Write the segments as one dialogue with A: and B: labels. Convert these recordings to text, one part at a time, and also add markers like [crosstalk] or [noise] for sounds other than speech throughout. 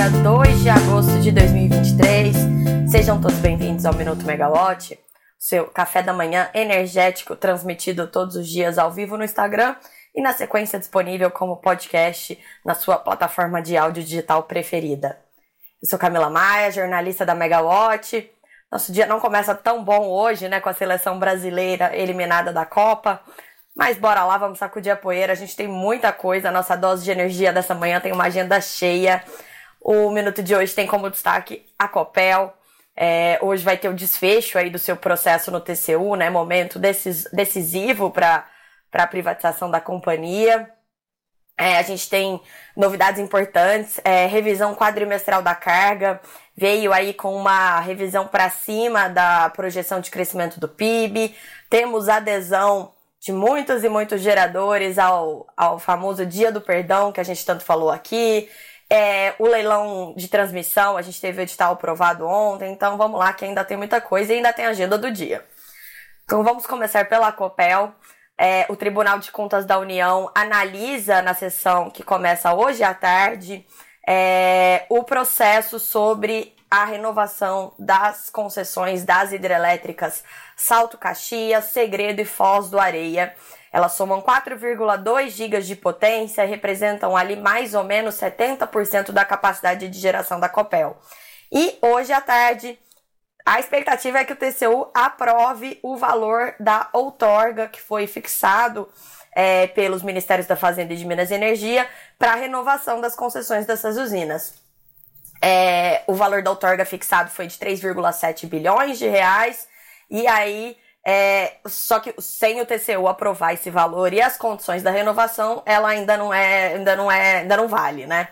A: dia 2 de agosto de 2023. Sejam todos bem-vindos ao Minuto Megawatt, seu café da manhã energético transmitido todos os dias ao vivo no Instagram e na sequência disponível como podcast na sua plataforma de áudio digital preferida. Eu sou Camila Maia, jornalista da Megawatt. Nosso dia não começa tão bom hoje, né, com a seleção brasileira eliminada da Copa. Mas bora lá, vamos sacudir a poeira. A gente tem muita coisa. A nossa dose de energia dessa manhã tem uma agenda cheia. O minuto de hoje tem como destaque a Copel. É, hoje vai ter o desfecho aí do seu processo no TCU, né? Momento decis, decisivo para a privatização da companhia. É, a gente tem novidades importantes, é, revisão quadrimestral da carga, veio aí com uma revisão para cima da projeção de crescimento do PIB, temos adesão de muitos e muitos geradores ao, ao famoso Dia do Perdão, que a gente tanto falou aqui, é, o leilão de transmissão, a gente teve o edital aprovado ontem, então vamos lá que ainda tem muita coisa e ainda tem agenda do dia. Então vamos começar pela COPEL. É, o Tribunal de Contas da União analisa na sessão que começa hoje à tarde é, o processo sobre a renovação das concessões das hidrelétricas Salto Caxias, Segredo e Foz do Areia. Elas somam 4,2 gigas de potência representam ali mais ou menos 70% da capacidade de geração da Copel. E hoje à tarde, a expectativa é que o TCU aprove o valor da outorga que foi fixado é, pelos Ministérios da Fazenda e de Minas e Energia para a renovação das concessões dessas usinas. É, o valor da outorga fixado foi de 3,7 bilhões de reais, e aí é, só que sem o TCU aprovar esse valor e as condições da renovação, ela ainda não é, ainda não é, ainda não vale, né?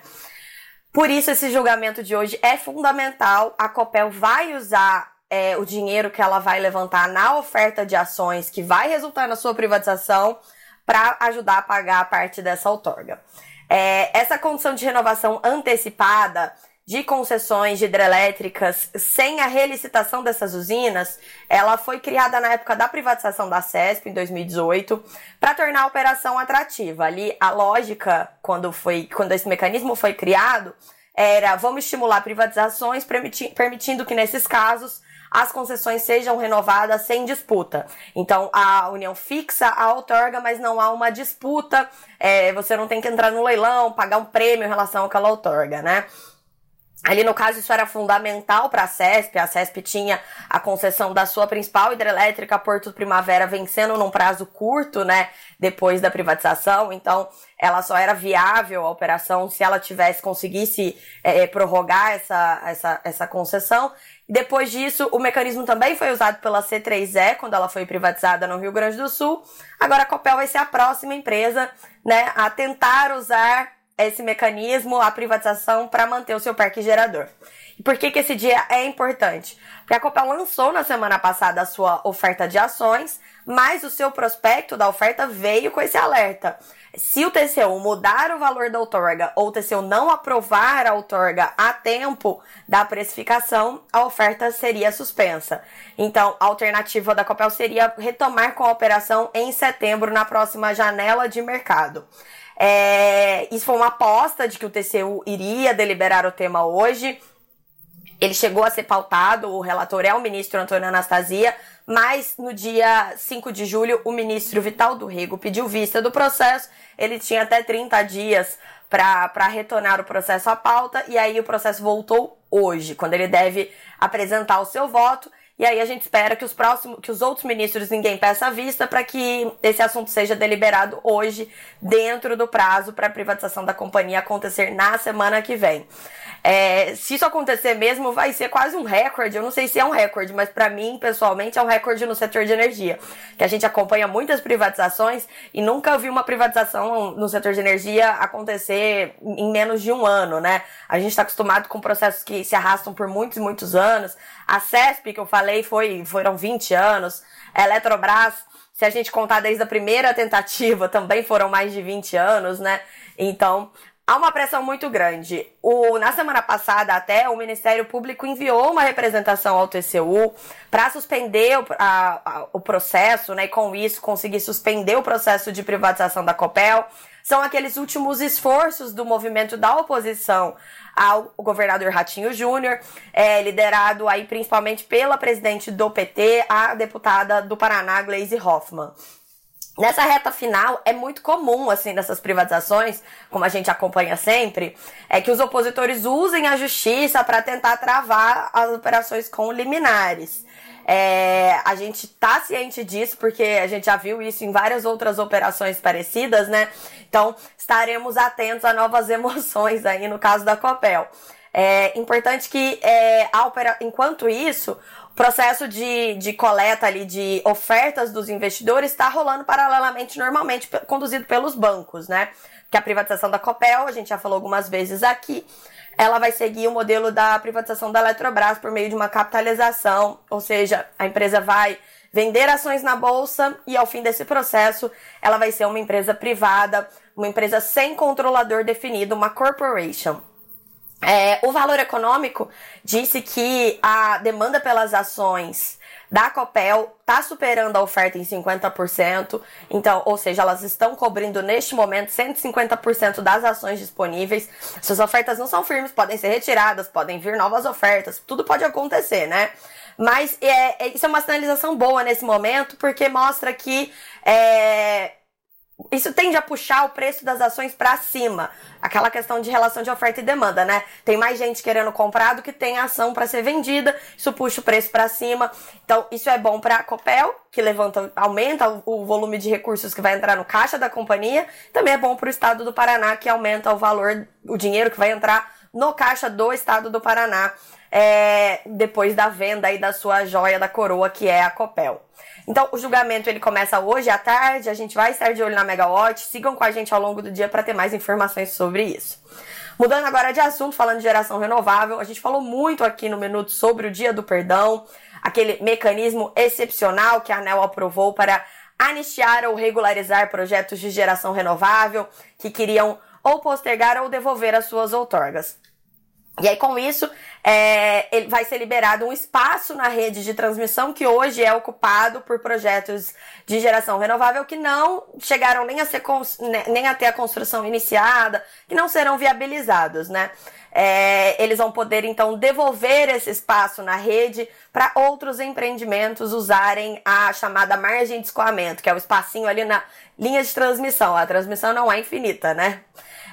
A: Por isso esse julgamento de hoje é fundamental. A Copel vai usar é, o dinheiro que ela vai levantar na oferta de ações que vai resultar na sua privatização para ajudar a pagar a parte dessa outorga. É, essa condição de renovação antecipada de concessões de hidrelétricas sem a relicitação dessas usinas, ela foi criada na época da privatização da CESP, em 2018, para tornar a operação atrativa. Ali, a lógica, quando, foi, quando esse mecanismo foi criado, era vamos estimular privatizações, permitindo que, nesses casos, as concessões sejam renovadas sem disputa. Então, a União fixa a outorga, mas não há uma disputa, é, você não tem que entrar no leilão, pagar um prêmio em relação àquela outorga, né? Ali, no caso, isso era fundamental para a CESP. A CESP tinha a concessão da sua principal hidrelétrica, Porto Primavera, vencendo num prazo curto, né, depois da privatização. Então, ela só era viável a operação se ela tivesse, conseguisse é, prorrogar essa, essa, essa concessão. Depois disso, o mecanismo também foi usado pela C3E, quando ela foi privatizada no Rio Grande do Sul. Agora, a Copel vai ser a próxima empresa, né, a tentar usar esse mecanismo, a privatização, para manter o seu parque gerador. E por que, que esse dia é importante? Porque a Copel lançou na semana passada a sua oferta de ações, mas o seu prospecto da oferta veio com esse alerta. Se o TCU mudar o valor da outorga ou o TCU não aprovar a outorga a tempo da precificação, a oferta seria suspensa. Então, a alternativa da Copel seria retomar com a operação em setembro, na próxima janela de mercado. É, isso foi uma aposta de que o TCU iria deliberar o tema hoje. Ele chegou a ser pautado, o relator é o ministro Antônio Anastasia, mas no dia 5 de julho o ministro Vital do Rego pediu vista do processo. Ele tinha até 30 dias para retornar o processo à pauta e aí o processo voltou hoje, quando ele deve apresentar o seu voto. E aí a gente espera que os próximos, que os outros ministros ninguém peça vista para que esse assunto seja deliberado hoje, dentro do prazo para a privatização da companhia acontecer na semana que vem. É, se isso acontecer mesmo, vai ser quase um recorde. Eu não sei se é um recorde, mas para mim, pessoalmente, é um recorde no setor de energia. Que a gente acompanha muitas privatizações e nunca vi uma privatização no setor de energia acontecer em menos de um ano, né? A gente está acostumado com processos que se arrastam por muitos muitos anos. A CESP, que eu falei, foi, foram 20 anos. Eletrobras, se a gente contar desde a primeira tentativa, [laughs] também foram mais de 20 anos, né? Então, há uma pressão muito grande. O, na semana passada, até, o Ministério Público enviou uma representação ao TCU para suspender o, a, a, o processo, né, e com isso conseguir suspender o processo de privatização da Copel. São aqueles últimos esforços do movimento da oposição ao governador Ratinho Júnior, é, liderado aí principalmente pela presidente do PT, a deputada do Paraná, Gleisi Hoffmann. Nessa reta final, é muito comum, assim, nessas privatizações, como a gente acompanha sempre, é que os opositores usem a justiça para tentar travar as operações com liminares. É, a gente tá ciente disso, porque a gente já viu isso em várias outras operações parecidas, né? Então, estaremos atentos a novas [laughs] emoções aí no caso da Copel. É importante que, é, opera... enquanto isso, processo de, de coleta ali de ofertas dos investidores está rolando paralelamente, normalmente conduzido pelos bancos, né? Que a privatização da Copel, a gente já falou algumas vezes aqui, ela vai seguir o modelo da privatização da Eletrobras por meio de uma capitalização, ou seja, a empresa vai vender ações na bolsa e ao fim desse processo ela vai ser uma empresa privada, uma empresa sem controlador definido, uma corporation. É, o valor econômico disse que a demanda pelas ações da Copel está superando a oferta em 50%, então, ou seja, elas estão cobrindo neste momento 150% das ações disponíveis. Suas ofertas não são firmes, podem ser retiradas, podem vir novas ofertas, tudo pode acontecer, né? Mas é, é, isso é uma sinalização boa nesse momento, porque mostra que é, isso tende a puxar o preço das ações para cima. Aquela questão de relação de oferta e demanda, né? Tem mais gente querendo comprar do que tem ação para ser vendida, isso puxa o preço para cima. Então, isso é bom para a Copel, que levanta, aumenta o volume de recursos que vai entrar no caixa da companhia. Também é bom para o estado do Paraná, que aumenta o valor, o dinheiro que vai entrar no caixa do estado do Paraná é, depois da venda aí da sua joia da coroa, que é a Copel. Então, o julgamento ele começa hoje à tarde, a gente vai estar de olho na Megawatt, sigam com a gente ao longo do dia para ter mais informações sobre isso. Mudando agora de assunto, falando de geração renovável, a gente falou muito aqui no Minuto sobre o Dia do Perdão, aquele mecanismo excepcional que a ANEL aprovou para anistiar ou regularizar projetos de geração renovável que queriam ou postergar ou devolver as suas outorgas. E aí, com isso, é, ele vai ser liberado um espaço na rede de transmissão que hoje é ocupado por projetos de geração renovável que não chegaram nem a, ser, né, nem a ter a construção iniciada, que não serão viabilizados, né? É, eles vão poder, então, devolver esse espaço na rede para outros empreendimentos usarem a chamada margem de escoamento, que é o espacinho ali na linha de transmissão. A transmissão não é infinita, né?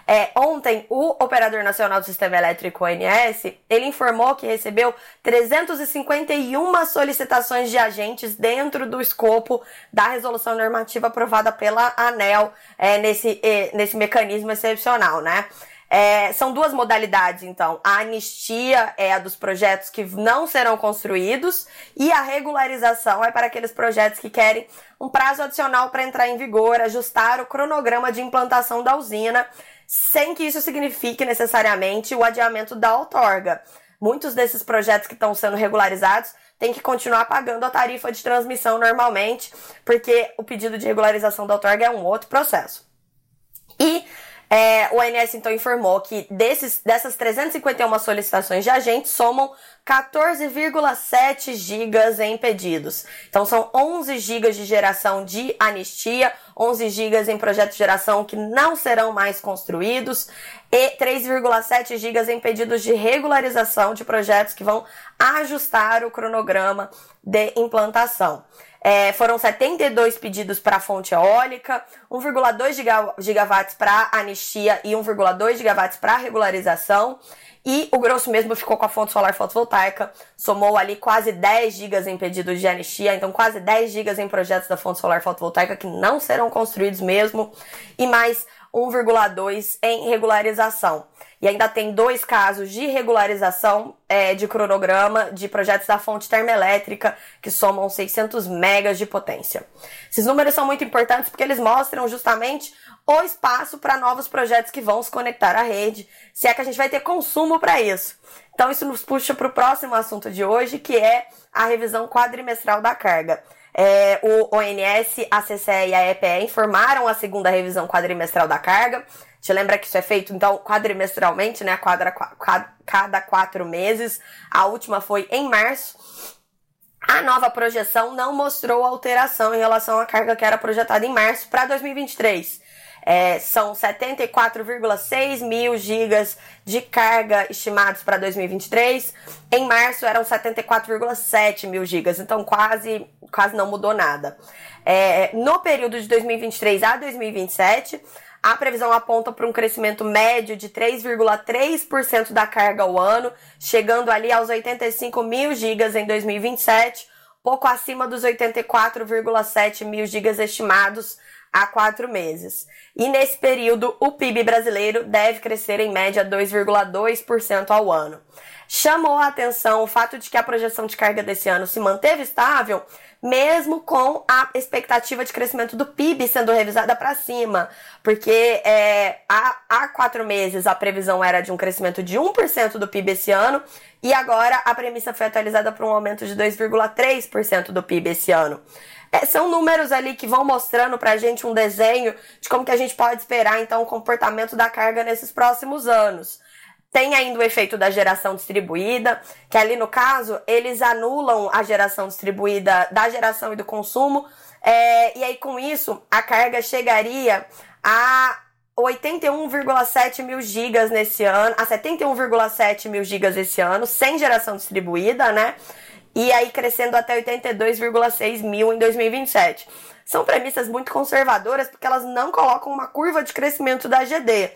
A: É, ontem, o Operador Nacional do Sistema Elétrico, ONS, ele informou que recebeu 351 solicitações de agentes dentro do escopo da resolução normativa aprovada pela ANEL é, nesse, nesse mecanismo excepcional, né? É, são duas modalidades, então. A anistia é a dos projetos que não serão construídos e a regularização é para aqueles projetos que querem um prazo adicional para entrar em vigor, ajustar o cronograma de implantação da usina sem que isso signifique necessariamente o adiamento da outorga. Muitos desses projetos que estão sendo regularizados têm que continuar pagando a tarifa de transmissão normalmente, porque o pedido de regularização da outorga é um outro processo. E é, o ONS então informou que desses, dessas 351 solicitações de agentes somam 14,7 gigas em pedidos. Então são 11 gigas de geração de anistia, 11 gigas em projetos de geração que não serão mais construídos e 3,7 gigas em pedidos de regularização de projetos que vão ajustar o cronograma de implantação. É, foram 72 pedidos para a fonte eólica, 1,2 gigawatts para anistia e 1,2 gigawatts para regularização. E o grosso mesmo ficou com a fonte solar fotovoltaica, somou ali quase 10 gigas em pedidos de anistia, então quase 10 gigas em projetos da fonte solar fotovoltaica que não serão construídos mesmo, e mais 1,2 em regularização. E ainda tem dois casos de regularização é, de cronograma de projetos da fonte termoelétrica que somam 600 megas de potência. Esses números são muito importantes porque eles mostram justamente o espaço para novos projetos que vão se conectar à rede, se é que a gente vai ter consumo para isso. Então isso nos puxa para o próximo assunto de hoje, que é a revisão quadrimestral da carga. É, o ONS, a CCE e a EPE informaram a segunda revisão quadrimestral da carga, Te lembra que isso é feito, então, quadrimestralmente, né? Quadra, cada quatro meses. A última foi em março. A nova projeção não mostrou alteração em relação à carga que era projetada em março para 2023. É, são 74,6 mil gigas de carga estimados para 2023. Em março eram 74,7 mil gigas, então quase, quase não mudou nada. É, no período de 2023 a 2027, a previsão aponta para um crescimento médio de 3,3% da carga ao ano, chegando ali aos 85 mil gigas em 2027, pouco acima dos 84,7 mil gigas estimados há quatro meses. E nesse período, o PIB brasileiro deve crescer em média 2,2% ao ano. Chamou a atenção o fato de que a projeção de carga desse ano se manteve estável, mesmo com a expectativa de crescimento do PIB sendo revisada para cima, porque é, há, há quatro meses a previsão era de um crescimento de 1% do PIB esse ano, e agora a premissa foi atualizada para um aumento de 2,3% do PIB esse ano. É, são números ali que vão mostrando pra gente um desenho de como que a gente pode esperar então o comportamento da carga nesses próximos anos. Tem ainda o efeito da geração distribuída, que ali no caso eles anulam a geração distribuída da geração e do consumo, é, e aí com isso a carga chegaria a 81,7 mil gigas nesse ano, a 71,7 mil gigas esse ano, sem geração distribuída, né? E aí crescendo até 82,6 mil em 2027. São premissas muito conservadoras porque elas não colocam uma curva de crescimento da GD.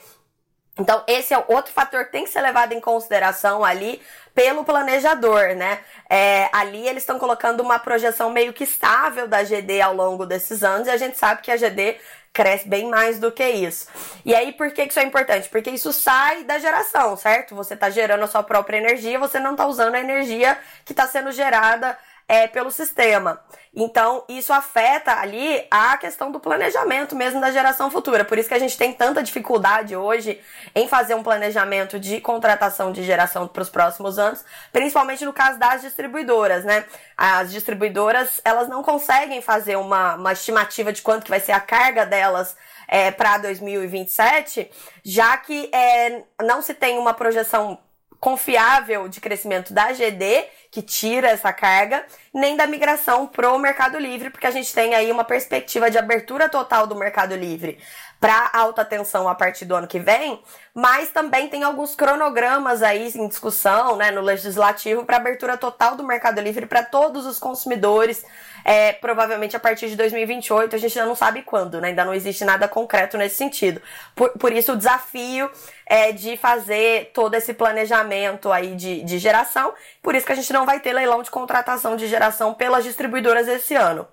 A: Então, esse é outro fator que tem que ser levado em consideração ali pelo planejador, né? É, ali eles estão colocando uma projeção meio que estável da GD ao longo desses anos e a gente sabe que a GD cresce bem mais do que isso. E aí, por que isso é importante? Porque isso sai da geração, certo? Você está gerando a sua própria energia, você não está usando a energia que está sendo gerada é, pelo sistema. Então, isso afeta ali a questão do planejamento mesmo da geração futura. Por isso que a gente tem tanta dificuldade hoje em fazer um planejamento de contratação de geração para os próximos anos, principalmente no caso das distribuidoras, né? As distribuidoras, elas não conseguem fazer uma, uma estimativa de quanto que vai ser a carga delas é, para 2027, já que é, não se tem uma projeção confiável de crescimento da GD, que tira essa carga, nem da migração pro Mercado Livre, porque a gente tem aí uma perspectiva de abertura total do Mercado Livre para alta tensão a partir do ano que vem, mas também tem alguns cronogramas aí em discussão, né, no legislativo para abertura total do Mercado Livre para todos os consumidores, é, provavelmente a partir de 2028, a gente ainda não sabe quando, né, ainda não existe nada concreto nesse sentido. Por, por isso o desafio é de fazer todo esse planejamento aí de, de geração, por isso que a gente não vai ter leilão de contratação de geração pelas distribuidoras esse ano.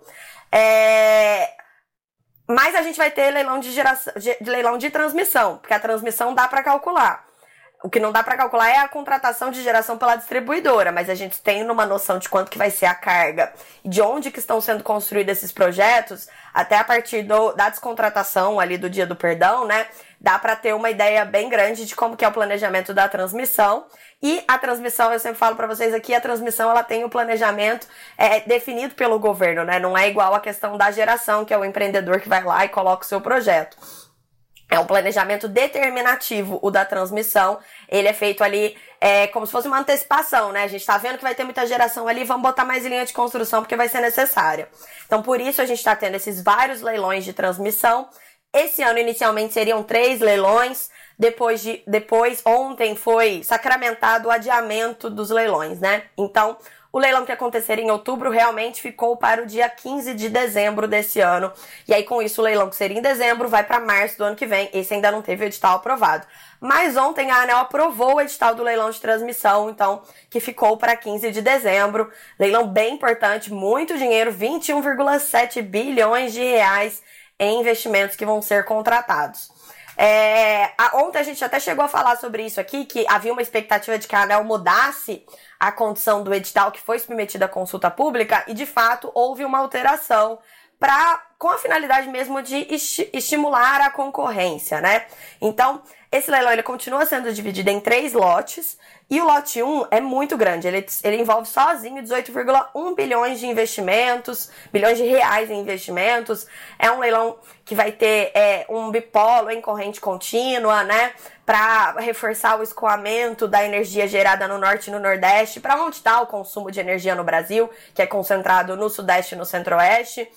A: É, mas a gente vai ter leilão de geração, de, leilão de transmissão, porque a transmissão dá para calcular. O que não dá para calcular é a contratação de geração pela distribuidora, mas a gente tem uma noção de quanto que vai ser a carga de onde que estão sendo construídos esses projetos, até a partir do, da descontratação ali do dia do perdão, né? Dá para ter uma ideia bem grande de como que é o planejamento da transmissão e a transmissão, eu sempre falo para vocês aqui, a transmissão ela tem o um planejamento é, definido pelo governo, né? Não é igual a questão da geração, que é o empreendedor que vai lá e coloca o seu projeto. É um planejamento determinativo, o da transmissão. Ele é feito ali é, como se fosse uma antecipação, né? A gente tá vendo que vai ter muita geração ali, vamos botar mais linha de construção porque vai ser necessário. Então, por isso a gente está tendo esses vários leilões de transmissão. Esse ano, inicialmente, seriam três leilões. Depois de, depois, ontem foi sacramentado o adiamento dos leilões, né? Então, o leilão que aconteceria em outubro realmente ficou para o dia 15 de dezembro desse ano. E aí, com isso, o leilão que seria em dezembro vai para março do ano que vem. Esse ainda não teve o edital aprovado. Mas ontem a ANEL aprovou o edital do leilão de transmissão, então, que ficou para 15 de dezembro. Leilão bem importante, muito dinheiro, 21,7 bilhões de reais em investimentos que vão ser contratados. É, a, ontem a gente até chegou a falar sobre isso aqui, que havia uma expectativa de que a ANEL mudasse a condição do edital que foi submetido à consulta pública, e de fato houve uma alteração para com a finalidade mesmo de estimular a concorrência, né? Então, esse leilão ele continua sendo dividido em três lotes e o lote 1 é muito grande. Ele, ele envolve sozinho 18,1 bilhões de investimentos, bilhões de reais em investimentos. É um leilão que vai ter é, um bipolo em corrente contínua, né? Para reforçar o escoamento da energia gerada no norte e no nordeste, para onde está o consumo de energia no Brasil, que é concentrado no sudeste e no centro-oeste.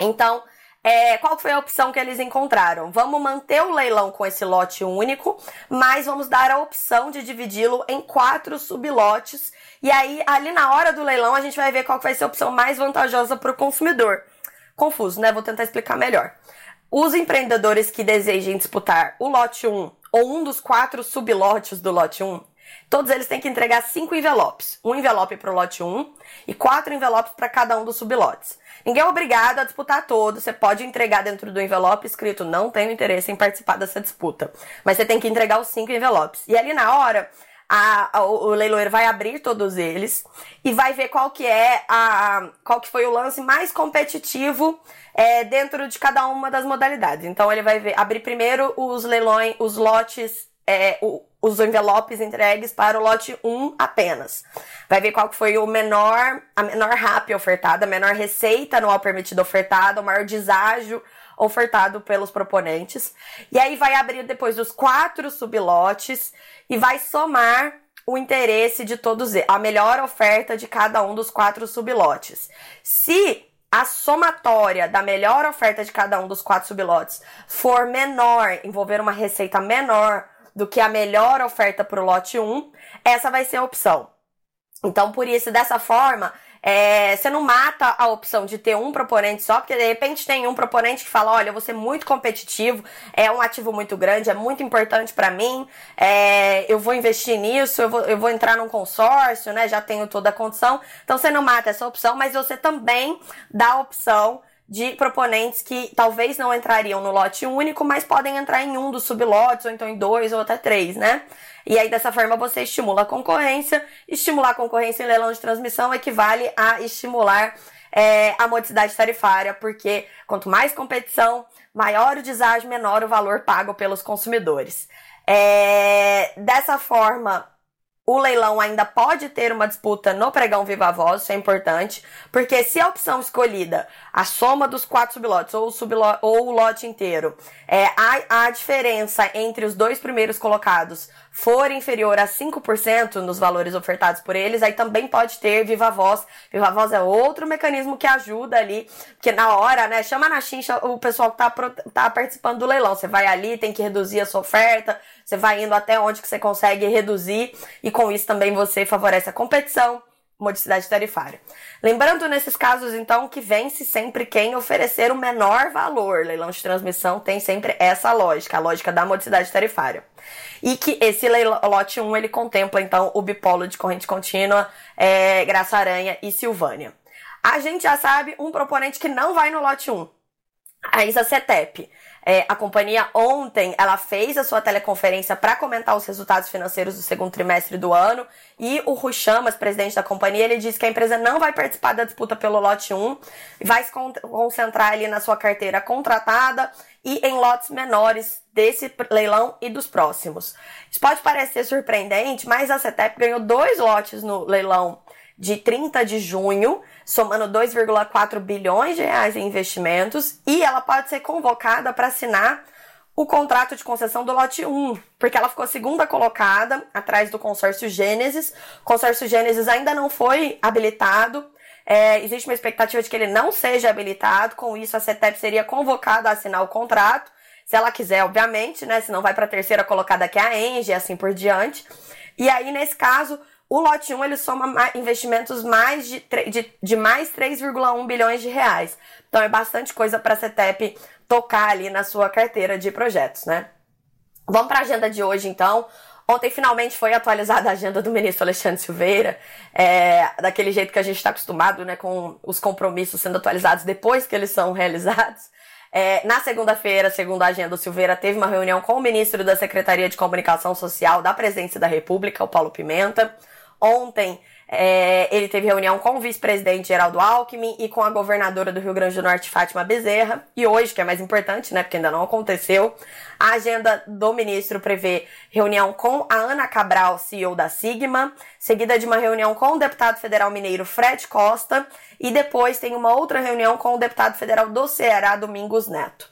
A: Então, é, qual foi a opção que eles encontraram? Vamos manter o leilão com esse lote único, mas vamos dar a opção de dividi-lo em quatro sublotes. E aí, ali na hora do leilão, a gente vai ver qual vai ser a opção mais vantajosa para o consumidor. Confuso, né? Vou tentar explicar melhor. Os empreendedores que desejem disputar o lote 1 ou um dos quatro sublotes do lote 1, todos eles têm que entregar cinco envelopes. Um envelope para o lote 1 e quatro envelopes para cada um dos sublotes. Ninguém é obrigado a disputar todo. Você pode entregar dentro do envelope escrito não tenho interesse em participar dessa disputa. Mas você tem que entregar os cinco envelopes. E ali na hora, a, a, o leiloeiro vai abrir todos eles e vai ver qual que é a qual que foi o lance mais competitivo é, dentro de cada uma das modalidades. Então ele vai ver, abrir primeiro os leilões, os lotes, é, os envelopes entregues para o lote 1 apenas. Vai ver qual foi o menor, a menor RAP ofertada, a menor receita anual permitida ofertada, o maior deságio ofertado pelos proponentes. E aí vai abrir depois os quatro sublotes e vai somar o interesse de todos a melhor oferta de cada um dos quatro sublotes. Se a somatória da melhor oferta de cada um dos quatro sublotes for menor, envolver uma receita menor do que a melhor oferta para o lote 1, essa vai ser a opção. Então, por isso, dessa forma, é, você não mata a opção de ter um proponente só, porque de repente tem um proponente que fala: olha, eu vou ser muito competitivo, é um ativo muito grande, é muito importante para mim, é, eu vou investir nisso, eu vou, eu vou entrar num consórcio, né? Já tenho toda a condição. Então você não mata essa opção, mas você também dá a opção de proponentes que talvez não entrariam no lote único, mas podem entrar em um dos sublotes, ou então em dois ou até três, né? E aí, dessa forma, você estimula a concorrência. Estimular a concorrência em leilão de transmissão equivale a estimular é, a modicidade tarifária, porque quanto mais competição, maior o deságio, menor o valor pago pelos consumidores. É, dessa forma, o leilão ainda pode ter uma disputa no pregão viva voz, isso é importante, porque se a opção escolhida, a soma dos quatro sublotes ou o, sublo ou o lote inteiro, é, a, a diferença entre os dois primeiros colocados for inferior a 5% nos valores ofertados por eles, aí também pode ter viva voz. Viva voz é outro mecanismo que ajuda ali, porque na hora, né, chama na chincha o pessoal que tá, tá participando do leilão. Você vai ali, tem que reduzir a sua oferta, você vai indo até onde que você consegue reduzir e com isso também você favorece a competição modicidade tarifária. Lembrando nesses casos, então, que vence sempre quem oferecer o menor valor. Leilão de transmissão tem sempre essa lógica, a lógica da modicidade tarifária. E que esse lote 1, ele contempla, então, o bipolo de corrente contínua, é, Graça Aranha e Silvânia. A gente já sabe um proponente que não vai no lote 1, a Isa Cetep. É, a companhia ontem ela fez a sua teleconferência para comentar os resultados financeiros do segundo trimestre do ano e o Rui Chamas, presidente da companhia, ele disse que a empresa não vai participar da disputa pelo lote 1, vai se concentrar ali na sua carteira contratada e em lotes menores desse leilão e dos próximos. Isso pode parecer surpreendente, mas a CETEP ganhou dois lotes no leilão de 30 de junho, somando 2,4 bilhões de reais em investimentos, e ela pode ser convocada para assinar o contrato de concessão do lote 1, porque ela ficou segunda colocada atrás do consórcio Gênesis. O consórcio Gênesis ainda não foi habilitado. É, existe uma expectativa de que ele não seja habilitado, com isso a CETEP seria convocada a assinar o contrato, se ela quiser, obviamente, né? Senão vai para a terceira colocada que é a Engie e assim por diante. E aí, nesse caso, o lote 1 ele soma investimentos mais de, de, de mais 3,1 bilhões de reais. Então é bastante coisa para a CETEP tocar ali na sua carteira de projetos, né? Vamos para a agenda de hoje, então. Ontem finalmente foi atualizada a agenda do ministro Alexandre Silveira, é, daquele jeito que a gente está acostumado, né, com os compromissos sendo atualizados depois que eles são realizados. É, na segunda-feira, segundo a agenda, o Silveira teve uma reunião com o ministro da Secretaria de Comunicação Social da Presidência da República, o Paulo Pimenta. Ontem é, ele teve reunião com o vice-presidente Geraldo Alckmin e com a governadora do Rio Grande do Norte, Fátima Bezerra. E hoje, que é mais importante, né, porque ainda não aconteceu, a agenda do ministro prevê reunião com a Ana Cabral, CEO da Sigma, seguida de uma reunião com o deputado federal mineiro Fred Costa, e depois tem uma outra reunião com o deputado federal do Ceará, Domingos Neto.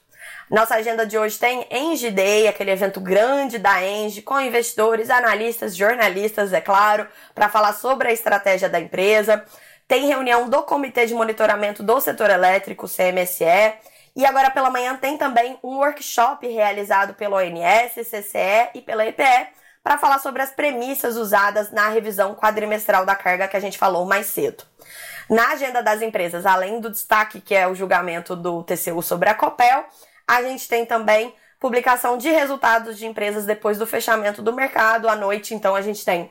A: Nossa agenda de hoje tem Engie Day, aquele evento grande da Engie, com investidores, analistas, jornalistas, é claro, para falar sobre a estratégia da empresa. Tem reunião do Comitê de Monitoramento do Setor Elétrico, CMSE. E agora pela manhã tem também um workshop realizado pelo ONS, CCE e pela EPE para falar sobre as premissas usadas na revisão quadrimestral da carga que a gente falou mais cedo. Na agenda das empresas, além do destaque que é o julgamento do TCU sobre a Copel, a gente tem também publicação de resultados de empresas depois do fechamento do mercado à noite. Então a gente tem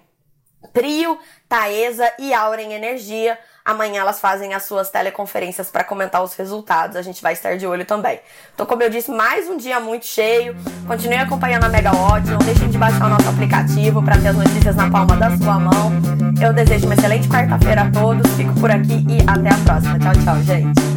A: Trio, Taesa e Auren Energia. Amanhã elas fazem as suas teleconferências para comentar os resultados. A gente vai estar de olho também. Então, como eu disse, mais um dia muito cheio. Continue acompanhando a Megawatt. Não deixem de baixar o nosso aplicativo para ter as notícias na palma da sua mão. Eu desejo uma excelente quarta-feira a todos. Fico por aqui e até a próxima. Tchau, tchau, gente.